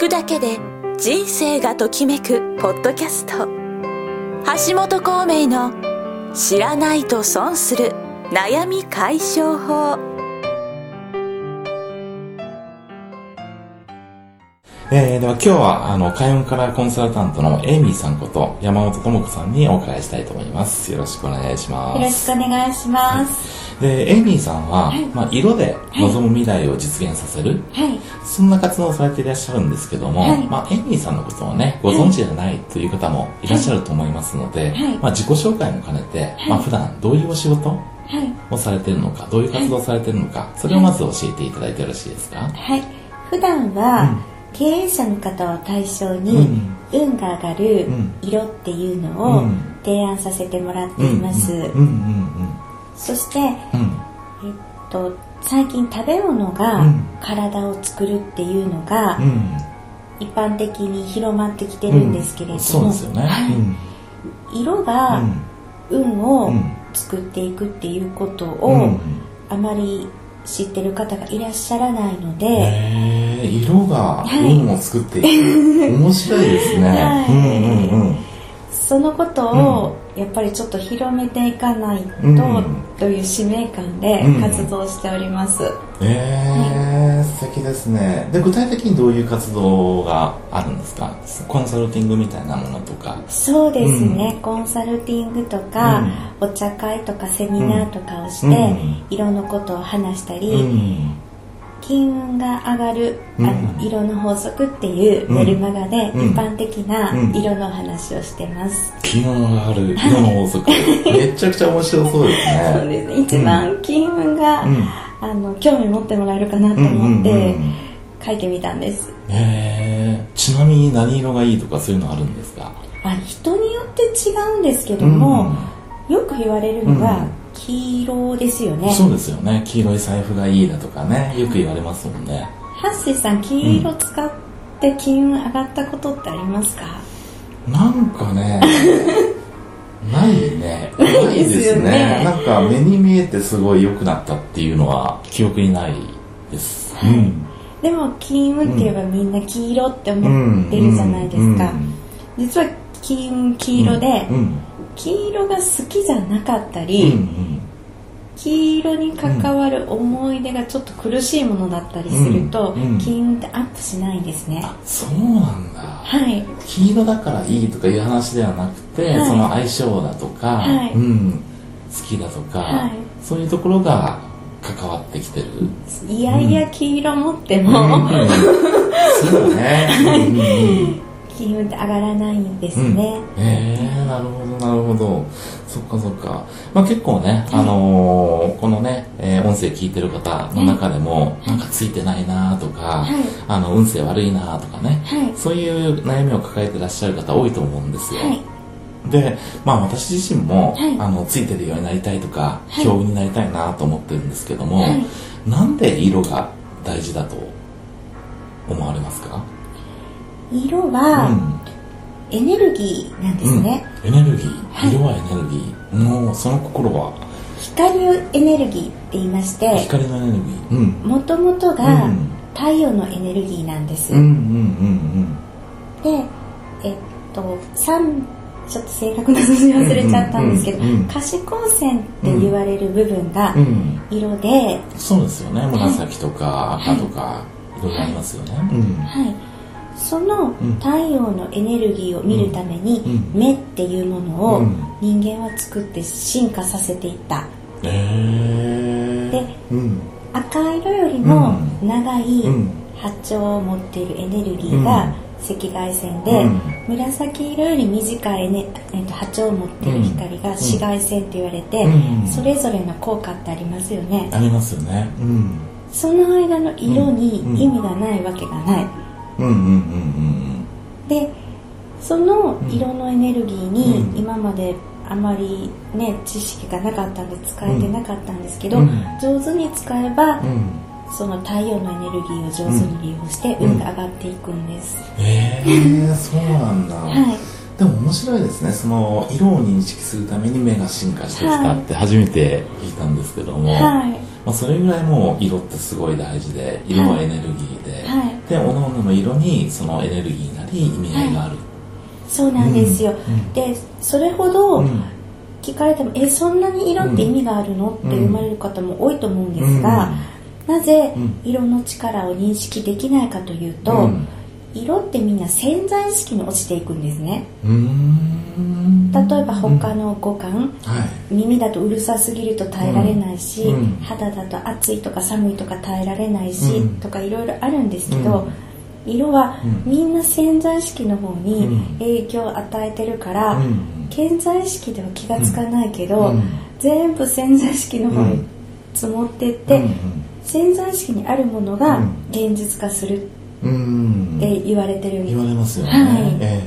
くだけで人生がときめくポッドキャスト。橋本孔明の「知らないと損する悩み解消法」えー、では今日は、あの、開運カラーコンサルタントのエイミーさんこと山本智子さんにお伺いしたいと思います。よろしくお願いします。よろしくお願いします。はい、で、エイミーさんは、はい、まあ、色で望む未来を実現させる、はい、そんな活動をされていらっしゃるんですけども、はい、まあ、エイミーさんのことをね、ご存知じゃないという方もいらっしゃると思いますので、まあ、自己紹介も兼ねて、まあ、普段どういうお仕事をされているのか、どういう活動をされているのか、それをまず教えていただいてよろしいですか？はい。普段は、うん経営者の方を対象に、運が上がる色っていうのを提案させてもらっています。そして、えっと最近食べ物が体を作るっていうのが、一般的に広まってきてるんですけれども、色が運を作っていくっていうことをあまり知ってる方がいらっしゃらないので、色が運を作っていく、はい、面白いですね、はい、うんうんうん。そのことをやっぱりちょっと広めていかないと、うん、という使命感で活動しております、うん、えー、はい、素敵ですね。で具体的にどういう活動があるんですか？コンサルティングみたいなものとか。そうですね、うん、コンサルティングとか、お茶会とかセミナーとかをして、色のことを話したり、金運が上がる、あの色の法則っていうメルマガで一般的な色の話をしてます、金運が上がる色の法則。めちゃくちゃ面白そうですね。そうですね。一番金運が、あの興味持ってもらえるかなと思って書いてみたんです。へえちなみに何色がいいとかそういうのあるんですか？あ人によって違うんですけども、よく言われるのが、黄色ですよね。そうですよね。黄色い財布がいいだとかね。よく言われますもんね。ハッシーさん黄色使って金運上がったことってありますか、うん、なんかね ないね。ないですね。ね。なんか目に見えてすごい良くなったっていうのは記憶にないです、はい、うん、でも金運って言えばみんな黄色って思ってるじゃないですか、実は金運黄色で、うん。黄色が好きじゃなかったり、うんうん、黄色に関わる思い出がちょっと苦しいものだったりすると、うんうん、金運ってアップしないんですね。そうなんだ、はい、黄色だからいいとかいう話ではなくて、はい、その相性だとか、はい、うん、好きだとか、はい、そういうところが関わってきてる。いやいや黄色持っても、うん、そうね、金運って上がらないんですね、うん、えー、なるほどなるほどそっかそっか、まあ、結構ね、あのー、このね、えー、音声聞いてる方の中でも、なんかついてないなとか、はい、あの運勢悪いなとかね、はい、そういう悩みを抱えてらっしゃる方多いと思うんですよ、はい。で、まあ私自身も、はい、あの、ついてるようになりたいとか、はい、強運になりたいなと思ってるんですけども、はい、なんで色が大事だと思われますか？色は、エネルギーなんですね、うん、エネルギー。色はエネルギー、もうその心は。光エネルギーって言いまして光のエネルギー。もともとが太陽のエネルギーなんです、うんうんうんうん、でえっと3ちょっと正確な数字忘れちゃったんですけど、うんうんうん、可視光線って言われる部分が色で、うん、そうですよね。紫とか赤とか、い。ろいろありますよね、はいその太陽のエネルギーを見るために目っていうものを人間は作って進化させていった。で、赤色よりも長い波長を持っているエネルギーが赤外線で、紫色より短い、ねえー、と波長を持っている光が紫外線って言われて、それぞれの効果ってありますよね。ありますよね。その間の色に意味がないわけがない。でその色のエネルギーに今まであまりね知識がなかったんで使えてなかったんですけど、うん、上手に使えば、うん、その太陽のエネルギーを上手に利用して運が上がっていくんです。ええー、そうなんだ。はい。でも面白いですね。その色を認識するために目が進化してきたって初めて聞いたんですけども、はい、まあそれぐらいもう色ってすごい大事で、色はエネルギーで、はいで各々の色にそのエネルギーなり意味合いがある、はい、そうなんですよ、うん、でそれほど聞かれても、うん、えそんなに色って意味があるの、って生まれる方も多いと思うんですが、なぜ色の力を認識できないかというと、色ってみんな潜在意識に落ちていくんですね。例えば他の五感、はい、耳だとうるさすぎると耐えられないし、うん、肌だと暑いとか寒いとか耐えられないし、うん、とかいろいろあるんですけど、うん、色はみんな潜在意識の方に影響を与えてるから、潜在意識では気が付かないけど、全部潜在意識の方に積もってって、潜在意識にあるものが現実化するって言われてる言われますよね、はい。え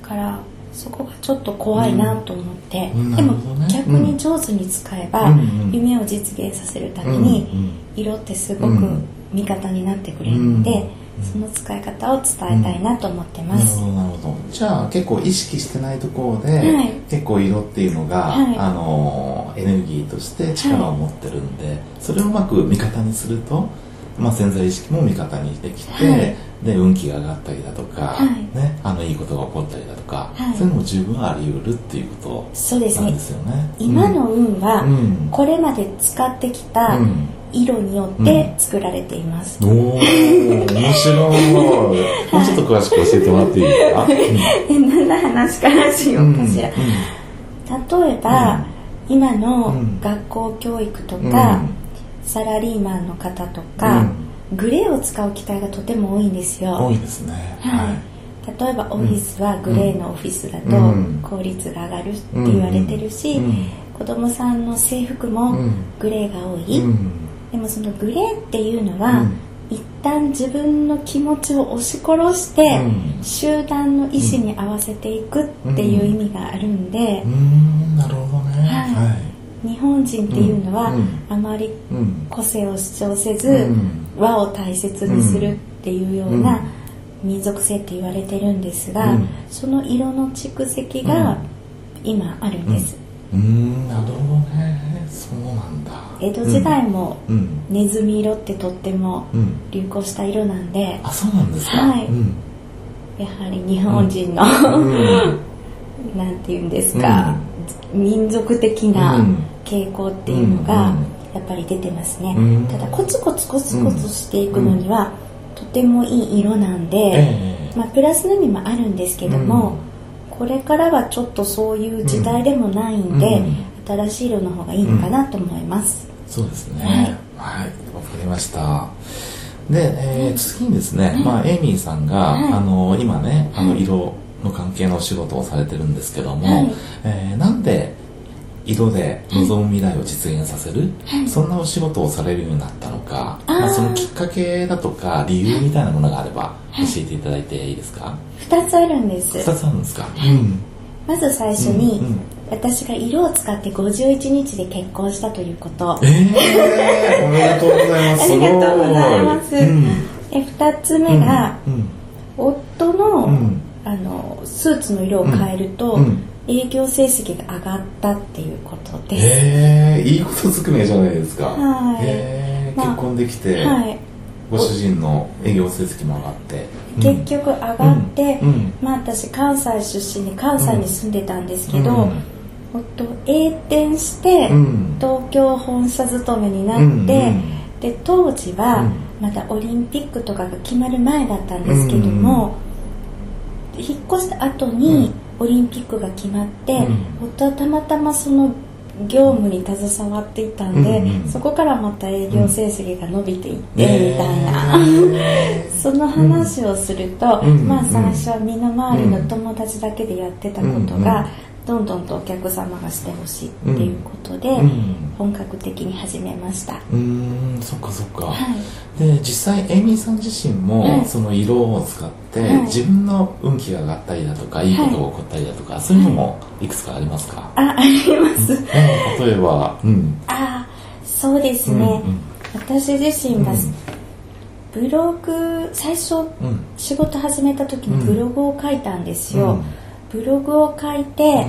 ー、だからそこがちょっと怖いなと思って、うん、でも逆に上手に使えば、夢を実現させるために、色ってすごく味方になってくれるので、その使い方を伝えたいなと思ってます、うん、なるほどなるほど。じゃあ結構意識してないところで、はい、結構色っていうのが、はい、あのエネルギーとして力を持ってるんで、はい、それをうまく味方にするとまあ、潜在意識も味方にできて、はい、で運気が上がったりだとか、はい、ね、あのいいことが起こったりだとか、はい、そういうのも十分あり得るっていうことなんですよね。ね今の運は、これまで使ってきた、色によって作られています。うん、おお、面白い。もうちょっと詳しく教えてもらっていいですか？うん、何の話からしようかしら。例えば、今の学校教育とか、サラリーマンの方とか、うん、グレーを使う機会がとても多いんですよ。多いですね。はい。例えばオフィスはグレーのオフィスだと効率が上がるって言われてるし、子供さんの制服もグレーが多い、でもそのグレーっていうのは、一旦自分の気持ちを押し殺して、集団の意思に合わせていくっていう意味があるんで、なるほどね、はい日本人っていうのは、あまり個性を主張せず、和を大切にするっていうような民族性って言われてるんですが、その色の蓄積が今あるんです。うん。なるほどね。そうなんだ。江戸時代もネズミ色ってとっても流行した色なんで、あそうなんですか。はい、やはり日本人の、なんて言うんですか、民族的な傾向っていうのがやっぱり出てますね、ただコツコツコツコツしていくのには、とてもいい色なんで、まあ、プラスの意味もあるんですけども、これからはちょっとそういう時代でもないんで、新しい色の方がいいのかなと思います、そうですね。はい。わ、はい、かりました。で、えー、次にですね、まあ、エイミーさんが、あの今ねあの色の関係のお仕事をされてるんですけども、はい、えー、なんで色で望む未来を実現させる、はい、そんなお仕事をされるようになったのか、まあ、そのきっかけだとか理由みたいなものがあれば教えていただいていいですか、2つあるんです。2つあるんですか、はい、うん、まず最初に、うんうん、私が色を使って51日で結婚したということ。ええー、おめでとうございます。ありがとうございます、うん、え2つ目が、うん、夫の、あのスーツの色を変えると、営業成績が上がったっていうことです。へえいいことずくめじゃないですか。はい。へ結婚できて、はい、ご主人の営業成績も上がって。結局上がって、うん、まあ私関西出身で関西に住んでたんですけど、うん、夫栄転して、東京本社勤めになって、で当時はまだオリンピックとかが決まる前だったんですけども、引っ越した後に、オリンピックが決まって、うん、夫はたまたまその業務に携わっていたんで、うんうん、そこからまた営業成績が伸びていって、みたいな、その話をすると、まあ最初は身の回りの友達だけでやってたことが、どんどんとお客様がしてほしいっていうことで、本格的に始めました。うん。そっかそっか、はい、で実際エイミーさん自身も、その色を使って、はい、自分の運気が上がったりだとかい。いことが起こったりだとか、そういうのもいくつかありますか、ああります、例えば、うん、あそうですね、うんうん、私自身が、ブログ最初、仕事始めた時にブログを書いたんですよ、ブログを書いて、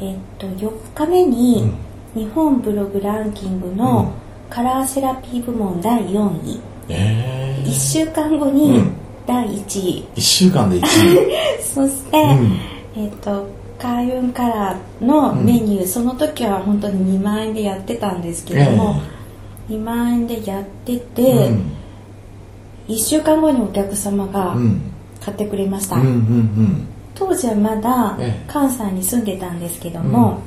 えっと4日目に、日本ブログランキングのカラーセラピー部門第4位、えー、1週間後に第1位、1週間で1位。そして、えっ、と開運カラーのメニュー、その時は本当に2万円でやってたんですけども、2万円でやってて、1週間後にお客様が買ってくれました、当時はまだ関西に住んでたんですけども、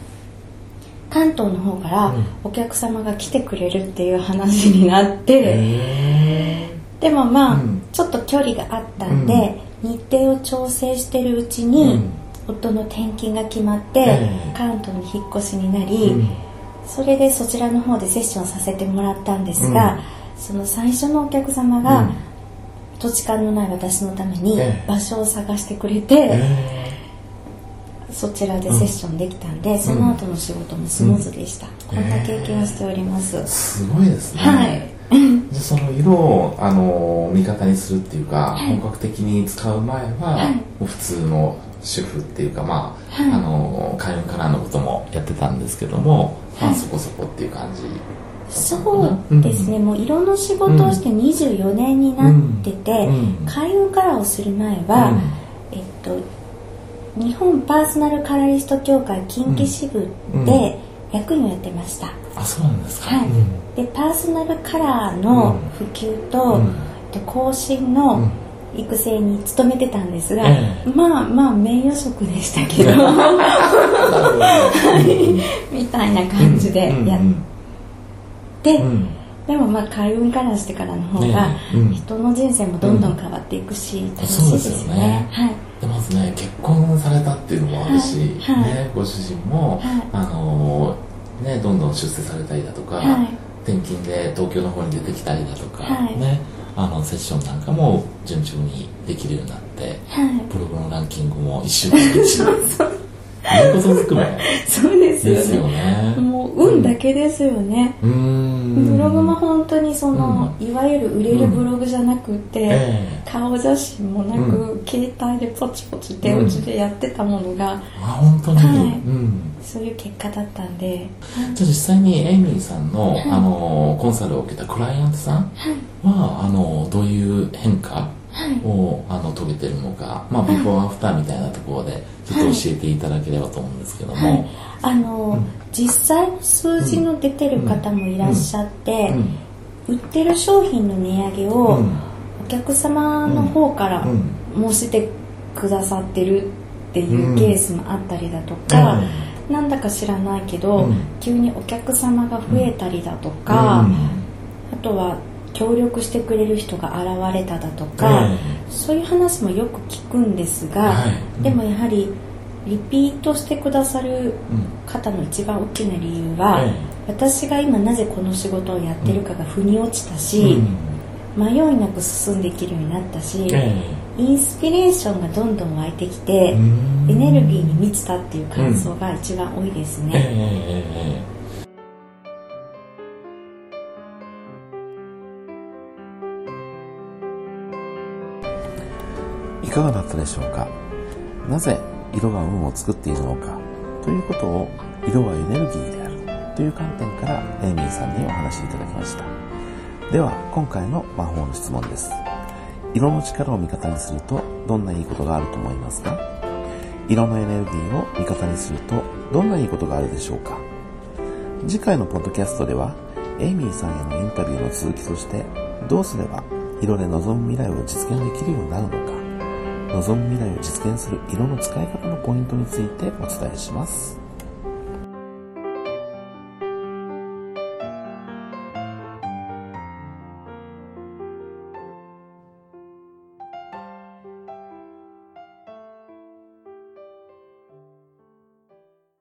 関東の方からお客様が来てくれるっていう話になって、でもまあ、ちょっと距離があったんで、日程を調整してるうちに、夫の転勤が決まって、関東に引っ越しになり、それでそちらの方でセッションさせてもらったんですが、その最初のお客様が、土地勘のない私のために場所を探してくれて、そちらでセッションできたんで、うん、その後の仕事もスムーズでした、うん、こんな経験をしております、すごいですね。はい。でその色をあの味方にするっていうか、はい、本格的に使う前は、はい、普通の主婦っていうかまあ、はい、あの開運カラーのこともやってたんですけども、まあそこそこっていう感じそうですね、うん、もう色の仕事をして24年になってて、うん、開運カラーをする前は、うん、えっと日本パーソナルカラリスト協会近畿支部で役員をやってました、あそうなんですか、はい、でパーソナルカラーの普及と、で更新の育成に努めてたんですが、まあまあ名誉職でしたけど。みたいな感じでやって、でもまあ開運からしてからの方が人の人生もどんどん変わっていくし、楽しいですよね。はい。でまずね結婚されたっていうのもあるし、ね、ご主人も、はい、あのね、どんどん出世されたりだとか、転勤で東京の方に出てきたりだとか、ね、あのセッションなんかも順調にできるようになって、プログのランキングも1週間で1 いうことづくめ。そうですよね。よね。もう運だけですよね、うん、ブログも本当にその、うん、いわゆる売れるブログじゃなくて、うん。えー、顔写真もなく、携帯でポチポチ手打ちでやってたものが、あ本当に、はい。そういう結果だったんで、じゃあ実際にエイミーさんの,、あのコンサルを受けたクライアントさんは、あのどういう変化を、あの遂げてるのか、まあ、ビフォーアフターみたいなところでちょっと教えていただければと思うんですけども、はい、あの、うん、実際の数字の出てる方もいらっしゃって、売ってる商品の値上げをお客様の方から申してくださってるっていうケースもあったりだとか、なんだか知らないけど、急にお客様が増えたりだとか、あとは協力してくれる人が現れただとか、そういう話もよく聞くんですが、はい、でもやはりリピートしてくださる方の一番大きな理由は、私が今なぜこの仕事をやってるかが腑に落ちたし、迷いなく進んでいけるようになったし、インスピレーションがどんどん湧いてきてエネルギーに満ちたっていう感想が一番多いですね。かがだったでしょうか？なぜ色が運を作っているのか？ということを色はエネルギーである。という観点からエイミーさんにお話しいただきました。では今回の魔法の質問です。色の力を味方にするとどんないいことがあると思いますか？色のエネルギーを味方にするとどんないいことがあるでしょうか？次回のポッドキャストではエイミーさんへのインタビューの続きとしてどうすれば色で望む未来を実現できるようになるのか？望む未来を実現する色の使い方のポイントについてお伝えします。